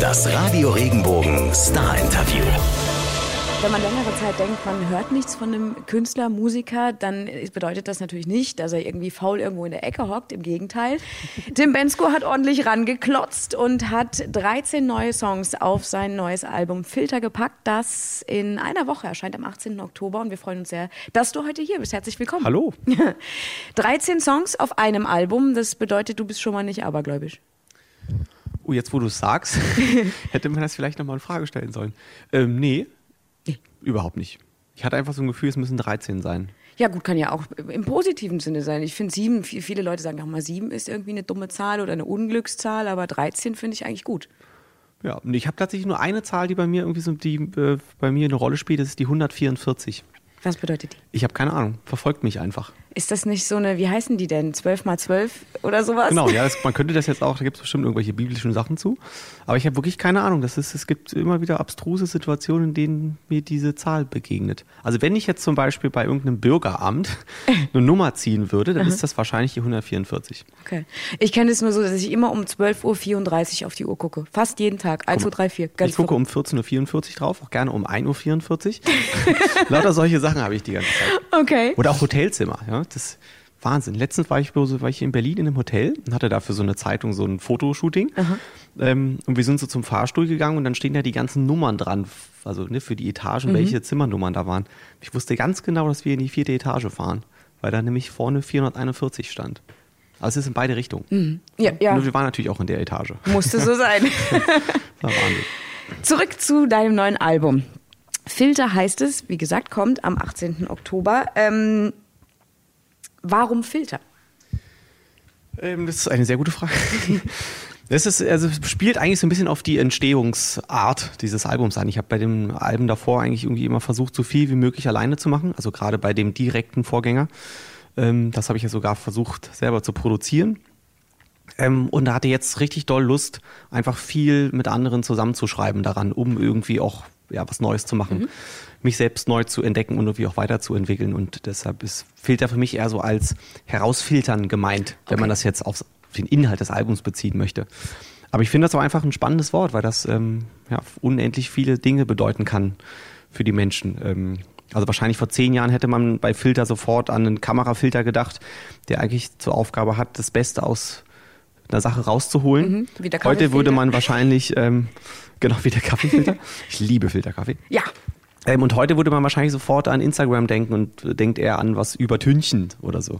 Das Radio Regenbogen Star Interview. Wenn man längere Zeit denkt, man hört nichts von einem Künstler, Musiker, dann bedeutet das natürlich nicht, dass er irgendwie faul irgendwo in der Ecke hockt. Im Gegenteil. Tim Bensko hat ordentlich rangeklotzt und hat 13 neue Songs auf sein neues Album Filter gepackt, das in einer Woche erscheint am 18. Oktober. Und wir freuen uns sehr, dass du heute hier bist. Herzlich willkommen. Hallo. 13 Songs auf einem Album, das bedeutet, du bist schon mal nicht abergläubisch. Oh, jetzt wo du es sagst, hätte man das vielleicht nochmal in Frage stellen sollen. Ähm, nee, Nee. überhaupt nicht. Ich hatte einfach so ein Gefühl, es müssen 13 sein. Ja, gut, kann ja auch im positiven Sinne sein. Ich finde sieben, vi- viele Leute sagen auch mal, sieben ist irgendwie eine dumme Zahl oder eine Unglückszahl, aber 13 finde ich eigentlich gut. Ja, und ich habe tatsächlich nur eine Zahl, die bei mir irgendwie so, die äh, bei mir eine Rolle spielt, das ist die 144. Was bedeutet die? Ich habe keine Ahnung, verfolgt mich einfach. Ist das nicht so eine, wie heißen die denn? 12 mal 12 oder sowas? Genau, ja, das, man könnte das jetzt auch, da gibt es bestimmt irgendwelche biblischen Sachen zu. Aber ich habe wirklich keine Ahnung. Das ist, es gibt immer wieder abstruse Situationen, in denen mir diese Zahl begegnet. Also wenn ich jetzt zum Beispiel bei irgendeinem Bürgeramt eine Nummer ziehen würde, dann ist das wahrscheinlich die 144. Okay. Ich kenne es nur so, dass ich immer um 12.34 Uhr auf die Uhr gucke. Fast jeden Tag. 1, 2, 3, 4. Ganz ich gucke um 14.44 Uhr drauf, auch gerne um 1.44 Uhr. Lauter solche Sachen habe ich die ganze Zeit. Okay. Oder auch Hotelzimmer, ja. Das Wahnsinn. Letztens war ich, bloß- war ich in Berlin in einem Hotel und hatte da für so eine Zeitung so ein Fotoshooting. Ähm, und wir sind so zum Fahrstuhl gegangen und dann stehen da die ganzen Nummern dran, also ne, für die Etagen, welche Zimmernummern da waren. Ich wusste ganz genau, dass wir in die vierte Etage fahren, weil da nämlich vorne 441 stand. Also es ist in beide Richtungen. Ja, ja. Nur wir waren natürlich auch in der Etage. Musste so sein. Zurück zu deinem neuen Album. Filter heißt es, wie gesagt, kommt am 18. Oktober. Ähm, warum Filter? Ähm, das ist eine sehr gute Frage. Das ist, also es spielt eigentlich so ein bisschen auf die Entstehungsart dieses Albums an. Ich habe bei dem Album davor eigentlich irgendwie immer versucht, so viel wie möglich alleine zu machen. Also gerade bei dem direkten Vorgänger. Ähm, das habe ich ja sogar versucht, selber zu produzieren. Ähm, und da hatte jetzt richtig doll Lust, einfach viel mit anderen zusammenzuschreiben daran, um irgendwie auch ja, was Neues zu machen, mich selbst neu zu entdecken und irgendwie auch weiterzuentwickeln. Und deshalb ist Filter für mich eher so als herausfiltern gemeint, wenn Okay. man das jetzt auf den Inhalt des Albums beziehen möchte. Aber ich finde das auch einfach ein spannendes Wort, weil das ähm, ja, unendlich viele Dinge bedeuten kann für die Menschen. Ähm, also wahrscheinlich vor zehn Jahren hätte man bei Filter sofort an einen Kamerafilter gedacht, der eigentlich zur Aufgabe hat, das Beste aus einer Sache rauszuholen. Mhm, wie der Heute würde man wahrscheinlich, ähm, genau wie der Kaffeefilter. ich liebe Filterkaffee. Ja, Ähm, und heute würde man wahrscheinlich sofort an Instagram denken und äh, denkt eher an was übertünchen oder so.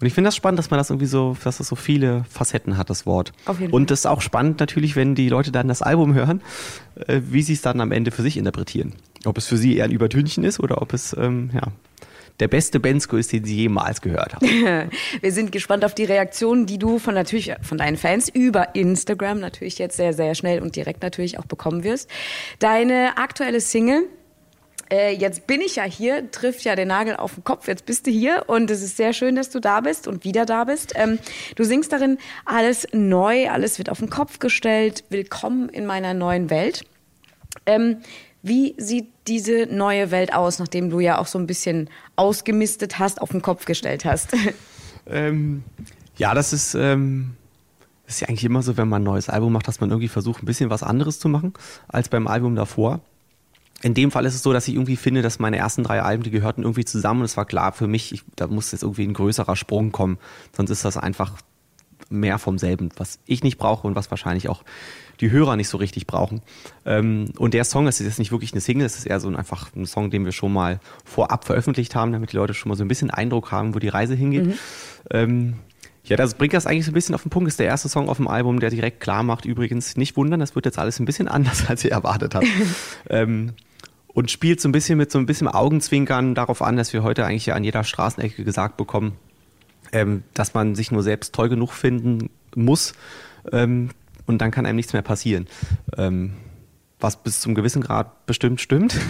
Und ich finde das spannend, dass man das irgendwie so, dass das so viele Facetten hat, das Wort. Auf jeden und das ist auch spannend natürlich, wenn die Leute dann das Album hören, äh, wie sie es dann am Ende für sich interpretieren. Ob es für sie eher ein Übertünchen ist oder ob es, ähm, ja, der beste Bensko ist, den sie jemals gehört haben. wir sind gespannt auf die Reaktionen, die du von natürlich von deinen Fans über Instagram natürlich jetzt sehr, sehr schnell und direkt natürlich auch bekommen wirst. Deine aktuelle Single äh, jetzt bin ich ja hier, trifft ja den Nagel auf den Kopf. Jetzt bist du hier und es ist sehr schön, dass du da bist und wieder da bist. Ähm, du singst darin alles neu, alles wird auf den Kopf gestellt. Willkommen in meiner neuen Welt. Ähm, wie sieht diese neue Welt aus, nachdem du ja auch so ein bisschen ausgemistet hast, auf den Kopf gestellt hast? Ähm, ja, das ist, ähm, das ist ja eigentlich immer so, wenn man ein neues Album macht, dass man irgendwie versucht, ein bisschen was anderes zu machen als beim Album davor. In dem Fall ist es so, dass ich irgendwie finde, dass meine ersten drei Alben, die gehörten irgendwie zusammen und es war klar für mich, ich, da muss jetzt irgendwie ein größerer Sprung kommen. Sonst ist das einfach mehr vom selben, was ich nicht brauche und was wahrscheinlich auch die Hörer nicht so richtig brauchen. Ähm, und der Song, das ist jetzt nicht wirklich eine Single, es ist eher so ein, einfach ein Song, den wir schon mal vorab veröffentlicht haben, damit die Leute schon mal so ein bisschen Eindruck haben, wo die Reise hingeht. Ähm, ja, das bringt das eigentlich so ein bisschen auf den Punkt. Das ist der erste Song auf dem Album, der direkt klar macht, übrigens nicht wundern, das wird jetzt alles ein bisschen anders, als ihr erwartet habt. ähm, und spielt so ein bisschen mit so ein bisschen Augenzwinkern darauf an, dass wir heute eigentlich ja an jeder Straßenecke gesagt bekommen, ähm, dass man sich nur selbst toll genug finden muss ähm, und dann kann einem nichts mehr passieren. Ähm, was bis zum gewissen Grad bestimmt stimmt.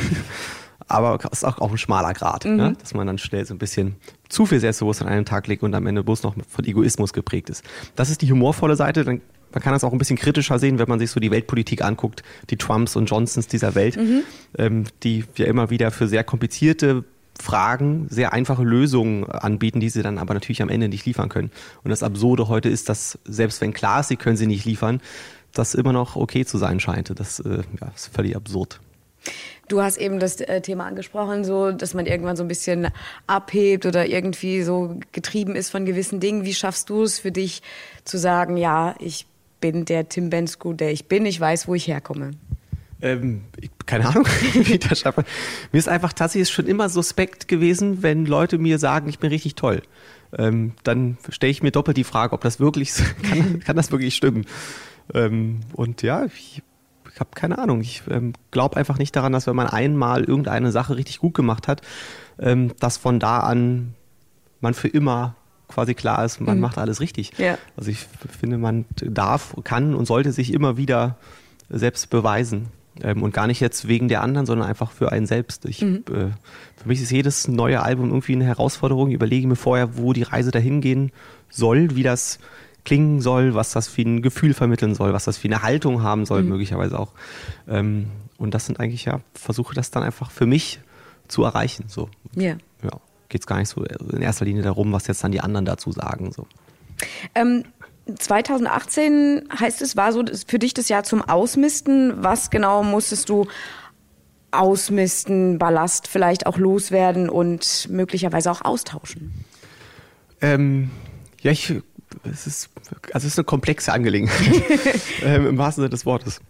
Aber es ist auch, auch ein schmaler Grad, ne? dass man dann schnell so ein bisschen zu viel Selbstbewusstsein an einen Tag legt und am Ende bloß noch von Egoismus geprägt ist. Das ist die humorvolle Seite. Dann, man kann das auch ein bisschen kritischer sehen, wenn man sich so die Weltpolitik anguckt, die Trumps und Johnsons dieser Welt, ähm, die ja immer wieder für sehr komplizierte Fragen sehr einfache Lösungen anbieten, die sie dann aber natürlich am Ende nicht liefern können. Und das Absurde heute ist, dass selbst wenn klar ist, sie können sie nicht liefern, das immer noch okay zu sein scheint. Das äh, ja, ist völlig absurd. Du hast eben das äh, Thema angesprochen, so, dass man irgendwann so ein bisschen abhebt oder irgendwie so getrieben ist von gewissen Dingen. Wie schaffst du es für dich zu sagen, ja, ich bin der Tim Bensko, der ich bin, ich weiß, wo ich herkomme? Ähm, ich, keine Ahnung, wie das schaffe. Mir ist einfach tatsächlich schon immer suspekt gewesen, wenn Leute mir sagen, ich bin richtig toll. Ähm, dann stelle ich mir doppelt die Frage, ob das wirklich, kann, kann das wirklich stimmen? Ähm, und ja, ich ich habe keine Ahnung. Ich ähm, glaube einfach nicht daran, dass wenn man einmal irgendeine Sache richtig gut gemacht hat, ähm, dass von da an man für immer quasi klar ist, man mhm. macht alles richtig. Ja. Also ich finde, man darf, kann und sollte sich immer wieder selbst beweisen. Ähm, und gar nicht jetzt wegen der anderen, sondern einfach für einen selbst. Ich, mhm. äh, für mich ist jedes neue Album irgendwie eine Herausforderung. Ich überlege mir vorher, wo die Reise dahin gehen soll, wie das klingen soll, was das für ein Gefühl vermitteln soll, was das für eine Haltung haben soll, mhm. möglicherweise auch. Ähm, und das sind eigentlich ja, versuche das dann einfach für mich zu erreichen. So. Yeah. Ja. Geht es gar nicht so in erster Linie darum, was jetzt dann die anderen dazu sagen. So. Ähm, 2018 heißt es, war so für dich das Jahr zum Ausmisten. Was genau musstest du ausmisten, Ballast vielleicht auch loswerden und möglicherweise auch austauschen? Ähm, ja, ich es ist, also es ist eine komplexe Angelegenheit, ähm, im wahrsten Sinne des Wortes.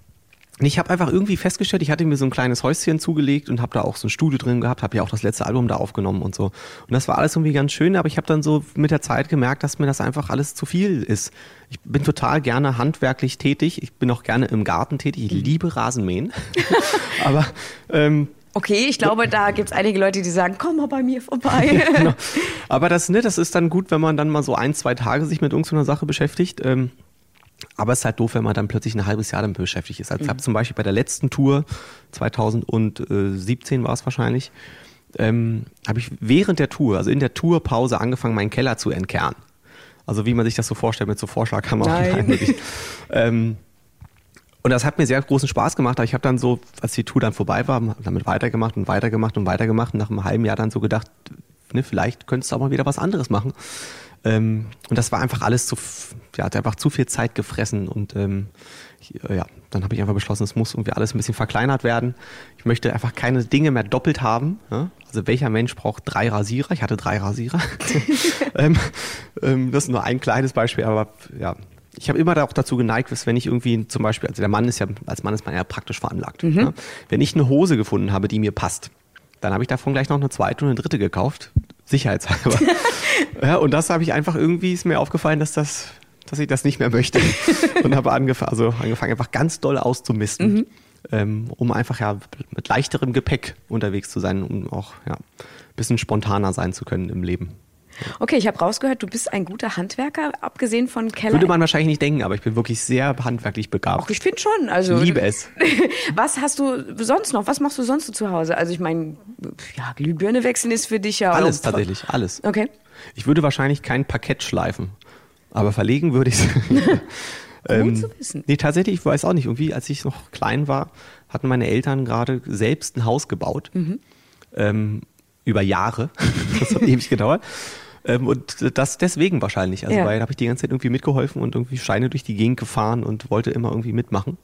Ich habe einfach irgendwie festgestellt, ich hatte mir so ein kleines Häuschen zugelegt und habe da auch so ein Studio drin gehabt, habe ja auch das letzte Album da aufgenommen und so. Und das war alles irgendwie ganz schön, aber ich habe dann so mit der Zeit gemerkt, dass mir das einfach alles zu viel ist. Ich bin total gerne handwerklich tätig, ich bin auch gerne im Garten tätig, ich liebe Rasenmähen. aber ähm, Okay, ich glaube, da gibt es einige Leute, die sagen, komm mal bei mir vorbei. genau. Aber das, ne, das ist dann gut, wenn man dann mal so ein, zwei Tage sich mit irgendeiner Sache beschäftigt. Ähm, aber es ist halt doof, wenn man dann plötzlich ein halbes Jahr damit beschäftigt ist. Also ich habe mhm. zum Beispiel bei der letzten Tour, 2017 war es wahrscheinlich, ähm, habe ich während der Tour, also in der Tourpause angefangen, meinen Keller zu entkernen. Also wie man sich das so vorstellt mit so Vorschlaghammer. Nein. ähm, und das hat mir sehr großen Spaß gemacht. Aber ich habe dann so, als die Tour dann vorbei war, damit weitergemacht und weitergemacht und weitergemacht und nach einem halben Jahr dann so gedacht, ne, vielleicht könntest du auch mal wieder was anderes machen. Ähm, und das war einfach alles zu, ja, hat einfach zu viel Zeit gefressen und ähm, ja, dann habe ich einfach beschlossen, es muss irgendwie alles ein bisschen verkleinert werden. Ich möchte einfach keine Dinge mehr doppelt haben. Ja? Also welcher Mensch braucht drei Rasierer? Ich hatte drei Rasierer. ähm, ähm, das ist nur ein kleines Beispiel, aber ja, ich habe immer auch dazu geneigt, dass wenn ich irgendwie zum Beispiel, also der Mann ist ja, als Mann ist man ja praktisch veranlagt. Mhm. Ne? Wenn ich eine Hose gefunden habe, die mir passt, dann habe ich davon gleich noch eine zweite und eine dritte gekauft, sicherheitshalber. ja, und das habe ich einfach irgendwie, ist mir aufgefallen, dass das, dass ich das nicht mehr möchte. und habe angefangen, also angefangen, einfach ganz doll auszumisten. Mhm. Ähm, um einfach ja mit leichterem Gepäck unterwegs zu sein, um auch ja, ein bisschen spontaner sein zu können im Leben. Okay, ich habe rausgehört, du bist ein guter Handwerker, abgesehen von Keller. Würde man wahrscheinlich nicht denken, aber ich bin wirklich sehr handwerklich begabt. Ach, ich finde schon. Also, ich liebe es. Was hast du sonst noch? Was machst du sonst zu Hause? Also ich meine, ja, Glühbirne wechseln ist für dich ja Alles tatsächlich, alles. Okay. Ich würde wahrscheinlich kein Parkett schleifen, aber verlegen würde ich es. ähm, zu wissen. Nee, tatsächlich, ich weiß auch nicht. Irgendwie, als ich noch klein war, hatten meine Eltern gerade selbst ein Haus gebaut. Mhm. Ähm, über Jahre. das hat ewig gedauert. Ähm, und das deswegen wahrscheinlich. Also, ja. weil habe ich die ganze Zeit irgendwie mitgeholfen und irgendwie Scheine durch die Gegend gefahren und wollte immer irgendwie mitmachen.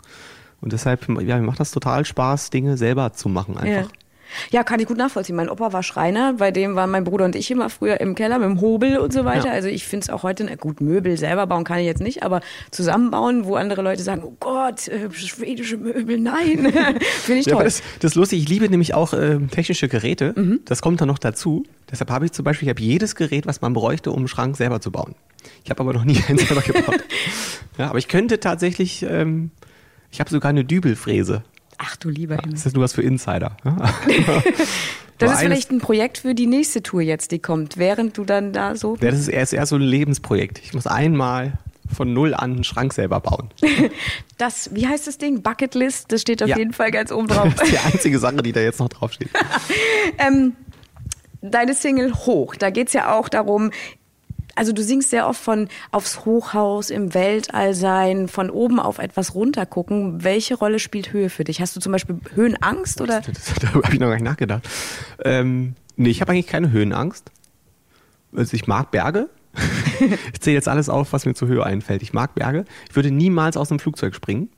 Und deshalb, ja, mir macht das total Spaß, Dinge selber zu machen einfach. Ja. Ja, kann ich gut nachvollziehen. Mein Opa war Schreiner, bei dem waren mein Bruder und ich immer früher im Keller mit dem Hobel und so weiter. Ja. Also ich finde es auch heute, na gut, Möbel selber bauen kann ich jetzt nicht, aber zusammenbauen, wo andere Leute sagen, oh Gott, äh, schwedische Möbel, nein. finde ich ja, toll. Das, das, ist lustig, ich liebe nämlich auch äh, technische Geräte. Mhm. Das kommt dann noch dazu. Deshalb habe ich zum Beispiel, ich habe jedes Gerät, was man bräuchte, um einen Schrank selber zu bauen. Ich habe aber noch nie einen selber gebaut. ja, aber ich könnte tatsächlich, ähm, ich habe sogar eine Dübelfräse. Ach du lieber Himmel. Das ist nur was für Insider. das ist vielleicht ein Projekt für die nächste Tour jetzt, die kommt, während du dann da so. Ja, das ist erst, erst so ein Lebensprojekt. Ich muss einmal von null an einen Schrank selber bauen. Das, wie heißt das Ding? Bucketlist, das steht auf ja. jeden Fall ganz oben drauf. Das ist die einzige Sache, die da jetzt noch draufsteht. ähm, deine Single Hoch, da geht es ja auch darum, also du singst sehr oft von aufs Hochhaus, im Weltall sein, von oben auf etwas runter gucken. Welche Rolle spielt Höhe für dich? Hast du zum Beispiel Höhenangst oder? Darüber habe ich noch gar nicht nachgedacht. Ähm, nee, ich habe eigentlich keine Höhenangst. Also ich mag Berge. ich zähle jetzt alles auf, was mir zur Höhe einfällt. Ich mag Berge. Ich würde niemals aus einem Flugzeug springen.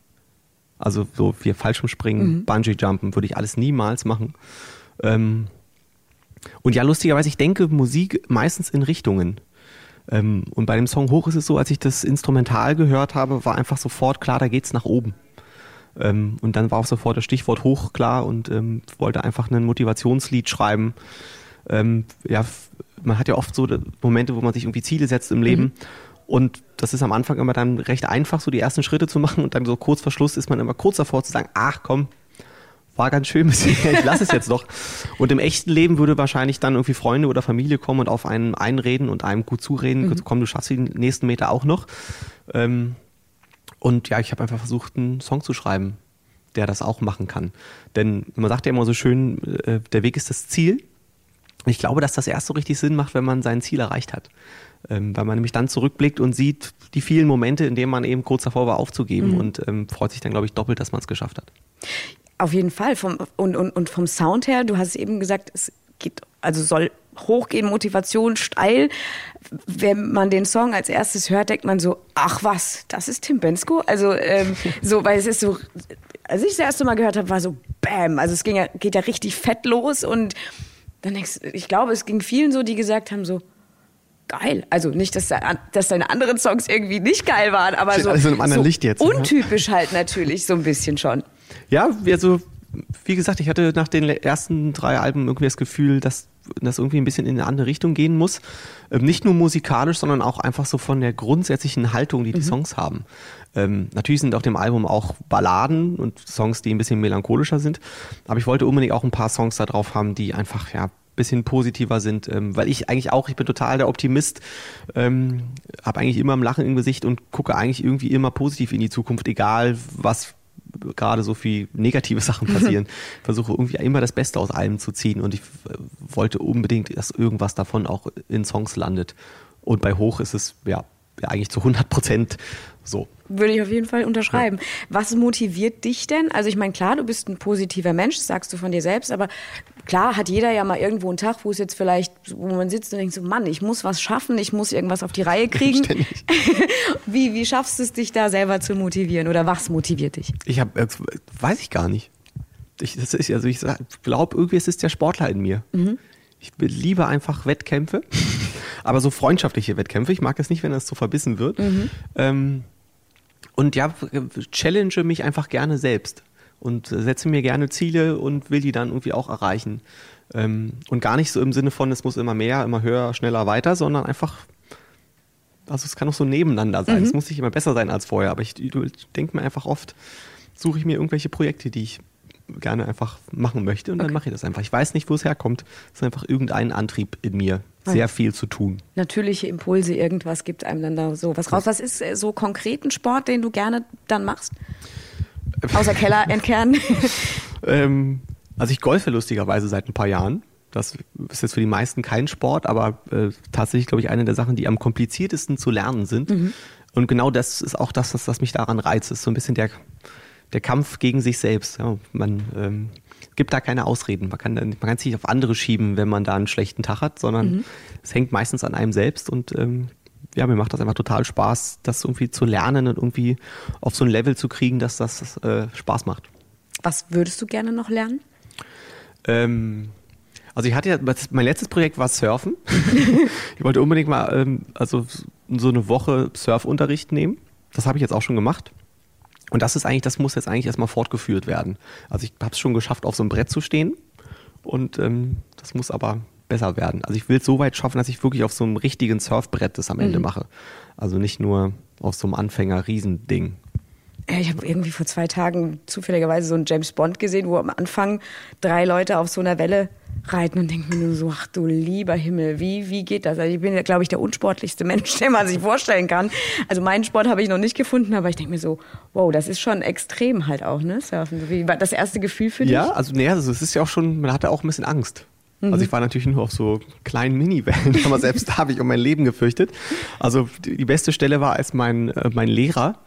Also so wie Fallschirmspringen, mhm. Bungee-Jumpen würde ich alles niemals machen. Ähm, und ja, lustigerweise, ich denke Musik meistens in Richtungen. Ähm, und bei dem Song Hoch ist es so, als ich das Instrumental gehört habe, war einfach sofort klar, da geht's nach oben. Ähm, und dann war auch sofort das Stichwort hoch klar und ähm, wollte einfach ein Motivationslied schreiben. Ähm, ja, man hat ja oft so Momente, wo man sich irgendwie Ziele setzt im Leben. Mhm. Und das ist am Anfang immer dann recht einfach, so die ersten Schritte zu machen und dann so kurz vor Schluss ist man immer kurz davor zu sagen, ach komm, war ganz schön bisher, ich lasse es jetzt doch. Und im echten Leben würde wahrscheinlich dann irgendwie Freunde oder Familie kommen und auf einen einreden und einem gut zureden, mhm. komm, du schaffst den nächsten Meter auch noch. Ähm, und ja, ich habe einfach versucht, einen Song zu schreiben, der das auch machen kann. Denn man sagt ja immer so schön, äh, der Weg ist das Ziel. Ich glaube, dass das erst so richtig Sinn macht, wenn man sein Ziel erreicht hat. Ähm, weil man nämlich dann zurückblickt und sieht die vielen Momente, in denen man eben kurz davor war aufzugeben mhm. und ähm, freut sich dann, glaube ich, doppelt, dass man es geschafft hat. Auf jeden Fall. Vom, und, und, und vom Sound her, du hast eben gesagt, es geht, also soll hochgehen, Motivation steil. Wenn man den Song als erstes hört, denkt man so, ach was, das ist Tim Bensko? Also ähm, so, weil es ist so, als ich das erste Mal gehört habe, war so Bam. Also es ging ja, geht ja richtig fett los und dann denkst ich glaube, es ging vielen so, die gesagt haben so, geil. Also nicht, dass, dass deine anderen Songs irgendwie nicht geil waren, aber so, also so Licht jetzt, untypisch halt natürlich so ein bisschen schon. Ja, also wie gesagt, ich hatte nach den ersten drei Alben irgendwie das Gefühl, dass das irgendwie ein bisschen in eine andere Richtung gehen muss. Ähm, nicht nur musikalisch, sondern auch einfach so von der grundsätzlichen Haltung, die die mhm. Songs haben. Ähm, natürlich sind auf dem Album auch Balladen und Songs, die ein bisschen melancholischer sind. Aber ich wollte unbedingt auch ein paar Songs da drauf haben, die einfach, ja, bisschen positiver sind, ähm, weil ich eigentlich auch, ich bin total der Optimist, ähm, habe eigentlich immer ein Lachen im Gesicht und gucke eigentlich irgendwie immer positiv in die Zukunft, egal was gerade so viel negative Sachen passieren. versuche irgendwie immer das Beste aus allem zu ziehen und ich wollte unbedingt, dass irgendwas davon auch in Songs landet. Und bei Hoch ist es ja, ja eigentlich zu 100 Prozent so. Würde ich auf jeden Fall unterschreiben. Ja. Was motiviert dich denn? Also ich meine, klar, du bist ein positiver Mensch, sagst du von dir selbst, aber klar hat jeder ja mal irgendwo einen Tag, wo es jetzt vielleicht, wo man sitzt und denkt so, Mann, ich muss was schaffen, ich muss irgendwas auf die Reihe kriegen. wie, wie schaffst du es, dich da selber zu motivieren oder was motiviert dich? Ich habe, äh, weiß ich gar nicht. Ich, das ist, also ich glaube, irgendwie ist es der Sportler in mir. Mhm. Ich liebe einfach Wettkämpfe, aber so freundschaftliche Wettkämpfe. Ich mag es nicht, wenn das so verbissen wird. Mhm. Ähm, und ja, challenge mich einfach gerne selbst und setze mir gerne Ziele und will die dann irgendwie auch erreichen. Ähm, und gar nicht so im Sinne von, es muss immer mehr, immer höher, schneller, weiter, sondern einfach, also es kann auch so nebeneinander sein. Mhm. Es muss nicht immer besser sein als vorher, aber ich, ich denke mir einfach oft, suche ich mir irgendwelche Projekte, die ich gerne einfach machen möchte und okay. dann mache ich das einfach. Ich weiß nicht, wo es herkommt. Es ist einfach irgendein Antrieb in mir, sehr viel zu tun. Natürliche Impulse, irgendwas gibt einem dann da so was raus. Was ist äh, so konkret ein Sport, den du gerne dann machst? Außer Keller entkernen? ähm, also ich golfe lustigerweise seit ein paar Jahren. Das ist jetzt für die meisten kein Sport, aber äh, tatsächlich, glaube ich, eine der Sachen, die am kompliziertesten zu lernen sind. Mhm. Und genau das ist auch das, was, was mich daran reizt. Ist so ein bisschen der, der Kampf gegen sich selbst. Ja, man ähm, gibt da keine Ausreden. Man kann, man kann es nicht auf andere schieben, wenn man da einen schlechten Tag hat, sondern mhm. es hängt meistens an einem selbst und ähm, ja, mir macht das einfach total Spaß, das irgendwie zu lernen und irgendwie auf so ein Level zu kriegen, dass das äh, Spaß macht. Was würdest du gerne noch lernen? Ähm, also ich hatte ja, mein letztes Projekt war Surfen. ich wollte unbedingt mal ähm, also so eine Woche Surfunterricht nehmen. Das habe ich jetzt auch schon gemacht. Und das ist eigentlich, das muss jetzt eigentlich erstmal fortgeführt werden. Also ich habe es schon geschafft, auf so einem Brett zu stehen. Und ähm, das muss aber besser werden. Also ich will es so weit schaffen, dass ich wirklich auf so einem richtigen Surfbrett das am Ende mhm. mache. Also nicht nur auf so einem Anfänger-Riesending. Ich habe irgendwie vor zwei Tagen zufälligerweise so einen James Bond gesehen, wo am Anfang drei Leute auf so einer Welle reiten und denke mir nur so, ach du lieber Himmel, wie, wie geht das? Also ich bin ja, glaube ich, der unsportlichste Mensch, den man sich vorstellen kann. Also meinen Sport habe ich noch nicht gefunden, aber ich denke mir so, wow, das ist schon extrem halt auch, ne, Surfen. Wie war das erste Gefühl für dich? Ja, also nee, also es ist ja auch schon, man hatte auch ein bisschen Angst. Mhm. Also ich war natürlich nur auf so kleinen Mini-Wellen, aber selbst da habe ich um mein Leben gefürchtet. Also die beste Stelle war, als mein, äh, mein Lehrer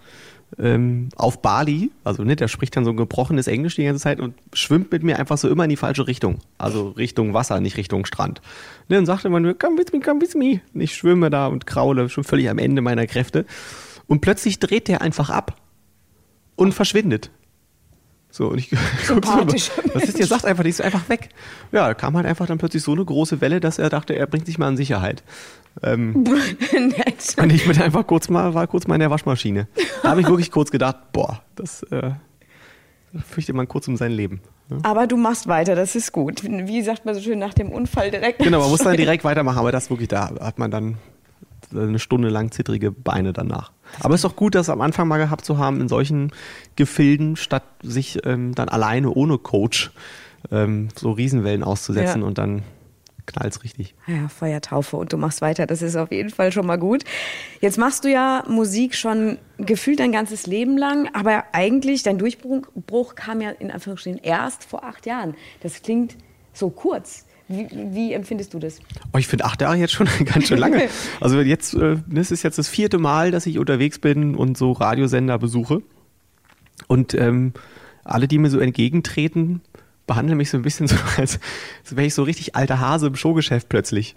ähm, auf Bali, also ne, der spricht dann so ein gebrochenes Englisch die ganze Zeit und schwimmt mit mir einfach so immer in die falsche Richtung. Also Richtung Wasser, nicht Richtung Strand. Ne, dann sagte man nur, come with me, come with me. Und ich schwimme da und kraule, schon völlig am Ende meiner Kräfte. Und plötzlich dreht der einfach ab und verschwindet. So, und ich Sympathisch. was ist, der sagt einfach, die ist einfach weg. Ja, da kam halt einfach dann plötzlich so eine große Welle, dass er dachte, er bringt sich mal in Sicherheit. Ähm, Nett. und ich bin einfach kurz mal, war kurz mal in der Waschmaschine. Da habe ich wirklich kurz gedacht, boah, das äh, fürchtet man kurz um sein Leben. ne? Aber du machst weiter, das ist gut. Wie sagt man so schön nach dem Unfall direkt? Genau, man muss dann direkt weitermachen, aber das wirklich, da hat man dann eine Stunde lang zittrige Beine danach. Aber es ist doch gut, das am Anfang mal gehabt zu haben in solchen Gefilden, statt sich ähm, dann alleine ohne Coach ähm, so Riesenwellen auszusetzen Ja. und dann knallt's richtig. Ja, Feuertaufe und du machst weiter, das ist auf jeden Fall schon mal gut. Jetzt machst du ja Musik schon gefühlt dein ganzes Leben lang, aber eigentlich dein Durchbruch Bruch kam ja in Anführungsstrichen erst vor acht Jahren. Das klingt so kurz. Wie, wie empfindest du das? Oh, ich finde acht Jahre jetzt schon ganz schön lange. Also jetzt, äh, das ist jetzt das vierte Mal, dass ich unterwegs bin und so Radiosender besuche. Und ähm, alle, die mir so entgegentreten, behandeln mich so ein bisschen so, als, als wäre ich so richtig alter Hase im Showgeschäft plötzlich.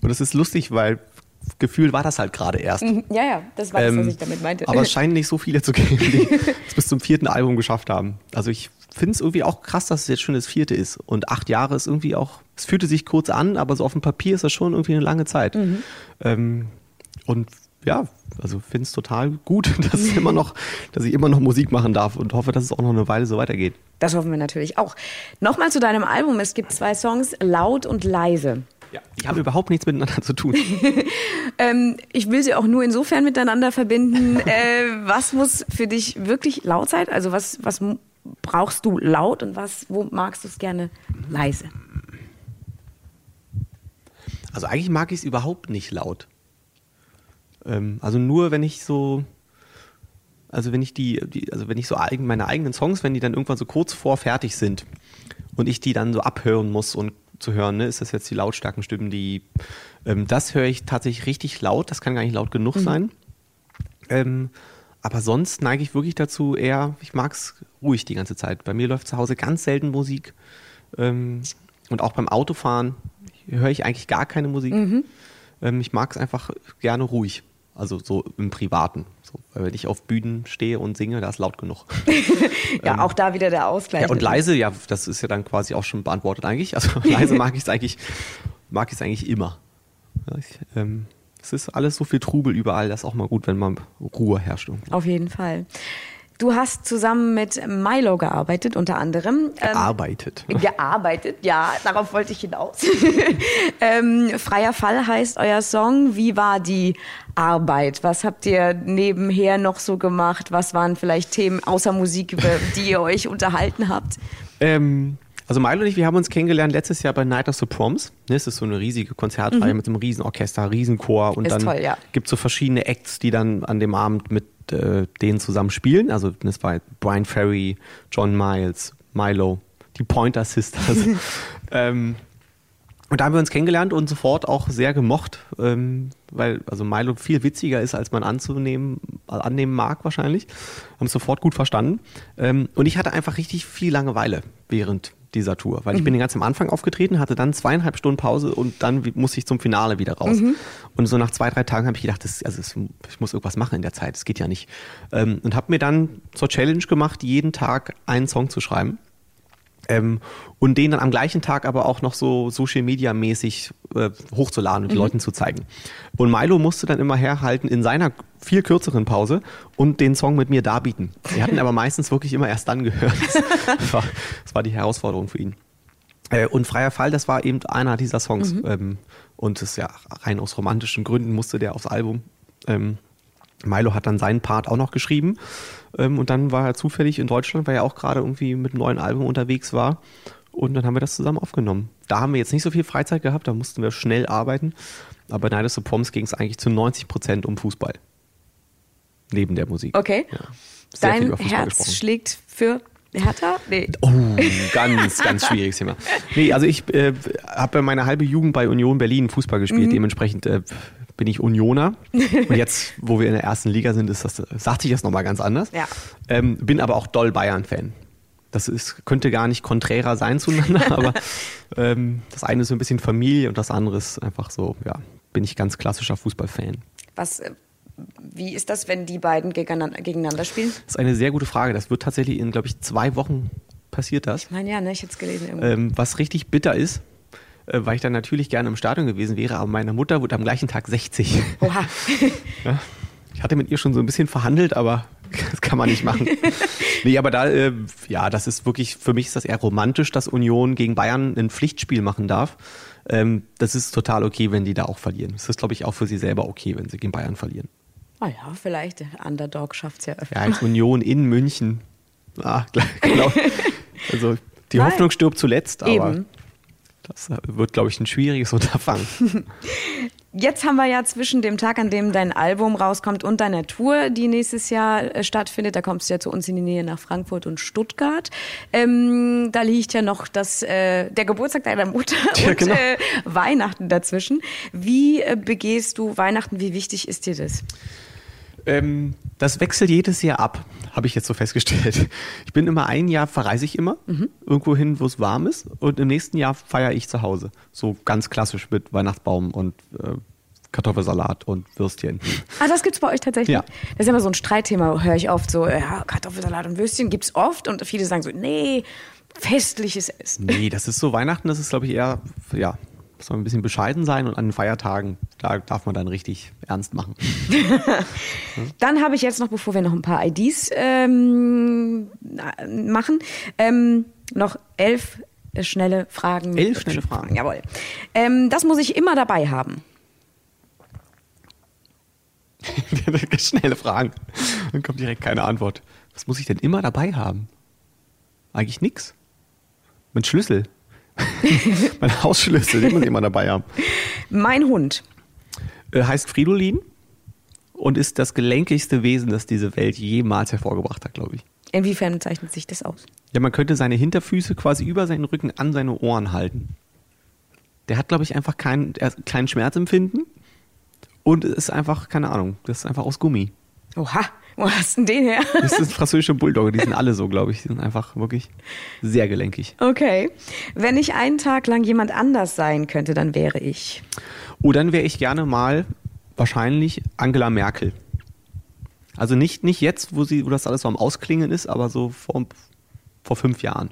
Und das ist lustig, weil Gefühl war das halt gerade erst. Ja, ja, das war das, was Ähm, ich damit meinte. Aber es scheinen nicht so viele zu geben, die es bis zum vierten Album geschafft haben. Also ich finde es irgendwie auch krass, dass es jetzt schon das vierte ist. Und acht Jahre ist irgendwie auch, es fühlte sich kurz an, aber so auf dem Papier ist das schon irgendwie eine lange Zeit. Ähm, und ja, also finde es total gut, dass ich immer noch, dass ich immer noch Musik machen darf und hoffe, dass es auch noch eine Weile so weitergeht. Das hoffen wir natürlich auch. Nochmal zu deinem Album. Es gibt zwei Songs, Laut und Leise. Ja. Die haben überhaupt nichts miteinander zu tun. Ähm, ich will sie auch nur insofern miteinander verbinden. äh, was muss für dich wirklich laut sein? Also was, was brauchst du laut und was, wo magst du es gerne leise? Also eigentlich mag ich es überhaupt nicht laut. Ähm, also nur wenn ich so, also wenn ich die, die also wenn ich so eigen, meine eigenen Songs, wenn die dann irgendwann so kurz vor fertig sind und ich die dann so abhören muss und zu hören, ne, ist das jetzt die lautstarken Stimmen, die, ähm, das höre ich tatsächlich richtig laut. Das kann gar nicht laut genug sein. Ähm, aber sonst neige ich wirklich dazu eher, ich mag es ruhig die ganze Zeit. Bei mir läuft zu Hause ganz selten Musik. Ähm, und auch beim Autofahren höre ich eigentlich gar keine Musik. Ähm, ich mag es einfach gerne ruhig. Also so im Privaten. So, weil wenn ich auf Bühnen stehe und singe, da ist laut genug. Ja, auch da wieder der Ausgleich. Ähm, Ja, und leise, ja, das ist ja dann quasi auch schon beantwortet eigentlich. Also leise mag ich es eigentlich, mag ich es eigentlich immer. Ja, ich, ähm, es ist alles so viel Trubel überall, das ist auch mal gut, wenn man Ruhe herrscht. irgendwo. Auf jeden Fall. Du hast zusammen mit Milo gearbeitet, unter anderem. Ähm, Gearbeitet. Gearbeitet, ja, darauf wollte ich hinaus. ähm, Freier Fall heißt euer Song. Wie war die Arbeit? Was habt ihr nebenher noch so gemacht? Was waren vielleicht Themen außer Musik, über die ihr euch unterhalten habt? Ähm, also Milo und ich, wir haben uns kennengelernt letztes Jahr bei Night of the Proms. Ne, Es ist so eine riesige Konzertreihe mit so einem riesen Orchester, Riesenchor und Mhm. Ist dann toll, ja. gibt es so verschiedene Acts, die dann an dem Abend mit äh, denen zusammen spielen. Also das war Brian Ferry, John Miles, Milo, die Pointer Sisters. ähm, und da haben wir uns kennengelernt und sofort auch sehr gemocht, ähm, weil also Milo viel witziger ist, als man anzunehmen, äh, annehmen mag wahrscheinlich. Haben es sofort gut verstanden. Ähm, und ich hatte einfach richtig viel Langeweile während dieser Tour, weil ich bin ganz am Anfang aufgetreten, hatte dann zweieinhalb Stunden Pause und dann musste ich zum Finale wieder raus. Und so nach zwei, drei Tagen habe ich gedacht, das, also es, ich muss irgendwas machen in der Zeit, das geht ja nicht. Ähm, und habe mir dann zur Challenge gemacht, jeden Tag einen Song zu schreiben. Ähm, und den dann am gleichen Tag aber auch noch so Social Media mäßig äh, hochzuladen und den Leuten zu zeigen. Und Milo musste dann immer herhalten in seiner viel kürzeren Pause und den Song mit mir darbieten. Wir hatten aber meistens wirklich immer erst dann gehört. Das war, das war die Herausforderung für ihn. Äh, und Freier Fall, das war eben einer dieser Songs. Ähm, und das ist ja rein aus romantischen Gründen musste der aufs Album. Ähm, Milo hat dann seinen Part auch noch geschrieben. Ähm, und dann war er zufällig in Deutschland, weil er auch gerade irgendwie mit einem neuen Album unterwegs war. Und dann haben wir das zusammen aufgenommen. Da haben wir jetzt nicht so viel Freizeit gehabt, da mussten wir schnell arbeiten. Aber bei of the Proms ging es eigentlich zu 90 Prozent um Fußball. Neben der Musik. Okay. Ja. Dein Herz gesprochen. schlägt für Hertha? Nee. Oh, ganz, ganz schwieriges Thema. Nee, also ich äh, habe meine halbe Jugend bei Union Berlin Fußball gespielt. Dementsprechend äh, bin ich Unioner. Und jetzt, wo wir in der ersten Liga sind, ist das, sagt sich das nochmal ganz anders. Ja. Ähm, bin aber auch doll Bayern-Fan. Das ist, könnte gar nicht konträrer sein zueinander, aber ähm, das eine ist so ein bisschen Familie und das andere ist einfach so, ja, bin ich ganz klassischer Fußballfan. Was, äh, wie ist das, wenn die beiden gegeneinander, spielen? Das ist eine sehr gute Frage. Das wird tatsächlich in, glaube ich, zwei Wochen passiert das. Ich meine, ja, ne, ich hätte es gelesen. Ähm, was richtig bitter ist, weil ich dann natürlich gerne im Stadion gewesen wäre, aber meine Mutter wurde am gleichen Tag 60. Oha. Ich hatte mit ihr schon so ein bisschen verhandelt, aber das kann man nicht machen. nee, aber da, äh, ja, das ist wirklich, für mich ist das eher romantisch, dass Union gegen Bayern ein Pflichtspiel machen darf. Ähm, das ist total okay, wenn die da auch verlieren. Das ist, glaube ich, auch für sie selber okay, wenn sie gegen Bayern verlieren. Ah ja, vielleicht. Der Underdog schafft es ja öfter. Ja, als Union in München. Ah, genau. Also die Nein. Hoffnung stirbt zuletzt, aber Eben. Das wird, glaube ich, ein schwieriges Unterfangen. Jetzt haben wir ja zwischen dem Tag, an dem dein Album rauskommt und deiner Tour, die nächstes Jahr äh, stattfindet, da kommst du ja zu uns in die Nähe nach Frankfurt und Stuttgart. Ähm, da liegt ja noch das, äh, der Geburtstag deiner Mutter Ja, und genau. äh, Weihnachten dazwischen. Wie äh, begehst du Weihnachten? Wie wichtig ist dir das? Ähm, das wechselt jedes Jahr ab, habe ich jetzt so festgestellt. Ich bin immer ein Jahr, verreise ich immer, irgendwo hin, wo es warm ist. Und im nächsten Jahr feiere ich zu Hause. So ganz klassisch mit Weihnachtsbaum und äh, Kartoffelsalat und Würstchen. Ah, das gibt's bei euch tatsächlich? Ja. Das ist immer so ein Streitthema, höre ich oft so, ja, Kartoffelsalat und Würstchen gibt's oft und viele sagen so, nee, festliches Essen. Nee, das ist so Weihnachten, das ist, glaube ich, eher, ja, soll ein bisschen bescheiden sein und an den Feiertagen, da darf man dann richtig ernst machen. Dann habe ich jetzt noch, bevor wir noch ein paar IDs ähm, äh, machen, ähm, noch elf äh, schnelle Fragen. Elf schnelle Fragen. Jawohl. Ähm, das muss ich immer dabei haben. Schnelle Fragen. Dann kommt direkt keine Antwort. Was muss ich denn immer dabei haben? Eigentlich nix. Mein Schlüssel. mein Hausschlüssel, den muss ich immer dabei haben. Mein Hund. Äh, heißt Fridolin und ist das gelenkigste Wesen, das diese Welt jemals hervorgebracht hat, glaube ich. Inwiefern zeichnet sich das aus? Ja, man könnte seine Hinterfüße quasi über seinen Rücken an seine Ohren halten. Der hat, glaube ich, einfach keinen, keinen Schmerzempfinden und ist einfach, keine Ahnung, das ist einfach aus Gummi. Oha, wo hast du denn den her? Das sind französische Bulldogge, die sind alle so, glaube ich. Die sind einfach wirklich sehr gelenkig. Okay. Wenn ich einen Tag lang jemand anders sein könnte, dann wäre ich. Oh, dann wäre ich gerne mal wahrscheinlich Angela Merkel. Also nicht, nicht jetzt, wo, sie, wo das alles so am Ausklingen ist, aber so vor, vor fünf Jahren.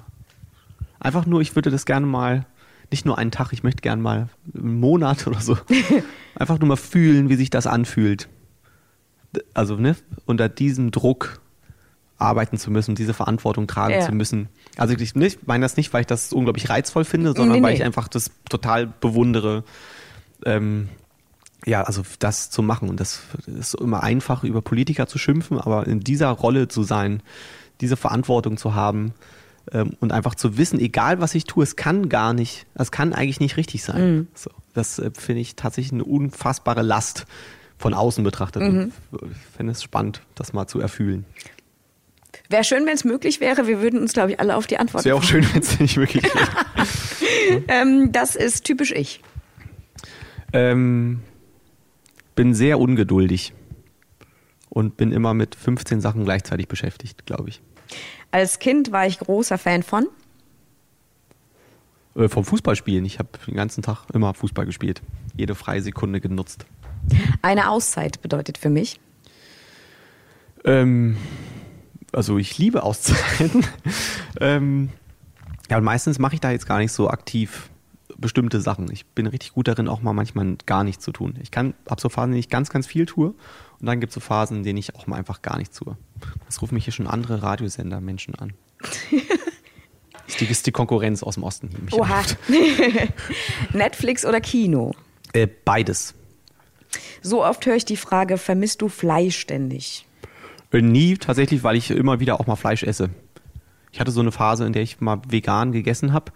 Einfach nur, ich würde das gerne mal, nicht nur einen Tag, ich möchte gerne mal einen Monat oder so, einfach nur mal fühlen, wie sich das anfühlt. Also, ne, unter diesem Druck arbeiten zu müssen, diese Verantwortung tragen Ja. zu müssen. Also ich nicht, meine das nicht, weil ich das unglaublich reizvoll finde, sondern Nee, weil nee. ich einfach das total bewundere, ähm, ja, also das zu machen. Und das ist immer einfach, über Politiker zu schimpfen, aber in dieser Rolle zu sein, diese Verantwortung zu haben ähm, und einfach zu wissen, egal was ich tue, es kann gar nicht, es kann eigentlich nicht richtig sein. So, das äh, finde ich tatsächlich eine unfassbare Last von außen betrachtet. Und Ich fände es spannend, das mal zu erfühlen. Wäre schön, wenn es möglich wäre. Wir würden uns, glaube ich, alle auf die Antwort wäre auch schön, wenn es nicht wirklich geht. Ähm, das ist typisch ich. Ähm, bin sehr ungeduldig und bin immer mit 15 Sachen gleichzeitig beschäftigt, glaube ich. Als Kind war ich großer Fan von. Äh, vom Fußballspielen. Ich habe den ganzen Tag immer Fußball gespielt. Jede freie Sekunde genutzt. Eine Auszeit bedeutet für mich. Ähm, also ich liebe Auszeiten. ähm, ja, und meistens mache ich da jetzt gar nicht so aktiv bestimmte Sachen. Ich bin richtig gut darin, auch mal manchmal gar nichts zu tun. Ich kann, habe so Phasen, in denen ich ganz, ganz viel tue. Und dann gibt es so Phasen, in denen ich auch mal einfach gar nichts tue. Das rufen mich hier schon andere Radiosender Menschen an. ist, die, ist die Konkurrenz aus dem Osten, Oha. Netflix oder Kino? Äh, beides. So oft höre ich die Frage, vermisst du Fleisch ständig? Äh, Nie tatsächlich, weil ich immer wieder auch mal Fleisch esse. Ich hatte so eine Phase, in der ich mal vegan gegessen habe.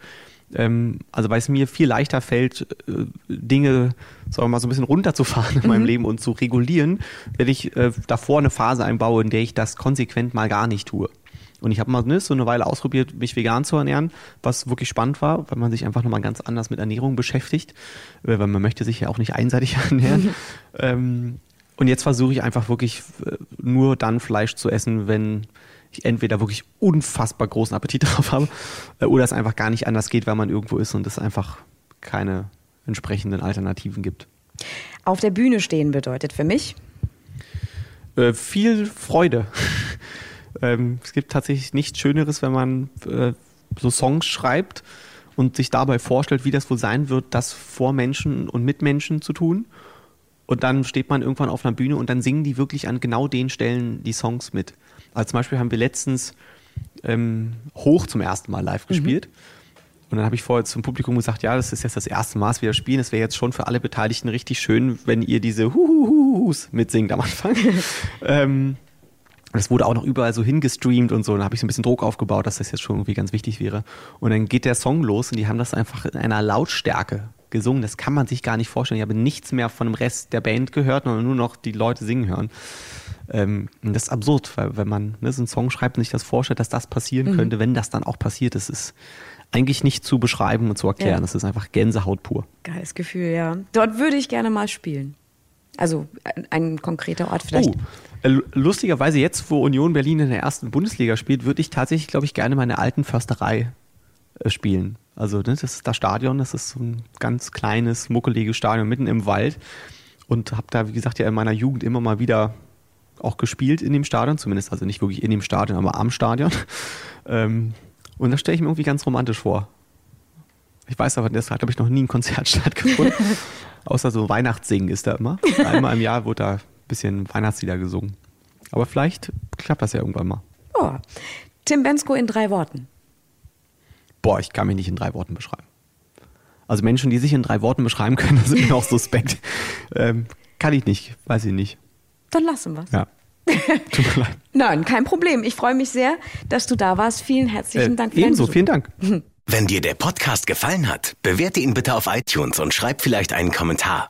Ähm, also weil es mir viel leichter fällt, äh, Dinge sagen wir mal so ein bisschen runterzufahren in meinem Leben und zu regulieren, wenn ich äh, davor eine Phase einbaue, in der ich das konsequent mal gar nicht tue. Und ich habe mal ne, so eine Weile ausprobiert, mich vegan zu ernähren, was wirklich spannend war, weil man sich einfach nochmal ganz anders mit Ernährung beschäftigt, äh, weil man möchte sich ja auch nicht einseitig ernähren. ähm, und jetzt versuche ich einfach wirklich äh, nur dann Fleisch zu essen, wenn ich entweder wirklich unfassbar großen Appetit drauf habe äh, oder es einfach gar nicht anders geht, weil man irgendwo ist und es einfach keine entsprechenden Alternativen gibt. Auf der Bühne stehen bedeutet für mich? Äh, viel Freude. ähm, es gibt tatsächlich nichts Schöneres, wenn man äh, so Songs schreibt und sich dabei vorstellt, wie das wohl sein wird, das vor Menschen und mit Menschen zu tun. Und dann steht man irgendwann auf einer Bühne und dann singen die wirklich an genau den Stellen die Songs mit. Also zum Beispiel haben wir letztens ähm, Hoch zum ersten Mal live gespielt. Mhm. Und dann habe ich vorher zum Publikum gesagt, ja, das ist jetzt das erste Mal, dass wir spielen. Es wäre jetzt schon für alle Beteiligten richtig schön, wenn ihr diese Huhuhuhus mitsingt am Anfang. ähm, das wurde auch noch überall so hingestreamt und so. Da habe ich so ein bisschen Druck aufgebaut, dass das jetzt schon irgendwie ganz wichtig wäre. Und dann geht der Song los und die haben das einfach in einer Lautstärke gesungen. Das kann man sich gar nicht vorstellen. Ich habe nichts mehr von dem Rest der Band gehört, sondern nur noch die Leute singen hören. Ähm, das ist absurd, weil wenn man ne, so einen Song schreibt und sich das vorstellt, dass das passieren mhm. könnte, wenn das dann auch passiert ist, ist eigentlich nicht zu beschreiben und zu erklären. Ja. Das ist einfach Gänsehaut pur. Geiles Gefühl, ja. Dort würde ich gerne mal spielen. Also ein, ein konkreter Ort vielleicht. Oh, lustigerweise jetzt, wo Union Berlin in der ersten Bundesliga spielt, würde ich tatsächlich, glaube ich, gerne meine alten Försterei äh, spielen. Also ne, das ist das Stadion, das ist so ein ganz kleines, muckeliges Stadion mitten im Wald. Und habe da, wie gesagt, ja in meiner Jugend immer mal wieder auch gespielt in dem Stadion, zumindest also nicht wirklich in dem Stadion, aber am Stadion. Ähm, und das stelle ich mir irgendwie ganz romantisch vor. Ich weiß aber, deshalb habe ich noch nie ein Konzert stattgefunden. Außer so Weihnachtssingen ist da immer. Einmal im Jahr wurde da bisschen Weihnachtslieder gesungen. Aber vielleicht klappt das ja irgendwann mal. Oh. Tim Bensko in drei Worten. Boah, ich kann mich nicht in drei Worten beschreiben. Also Menschen, die sich in drei Worten beschreiben können, sind mir auch suspekt. Ähm, kann ich nicht, weiß ich nicht. Dann lassen wir es. Ja. Tut mir leid. Nein, kein Problem. Ich freue mich sehr, dass du da warst. Vielen herzlichen äh, Dank. Für ebenso, vielen Dank. Wenn dir der Podcast gefallen hat, bewerte ihn bitte auf iTunes und schreib vielleicht einen Kommentar.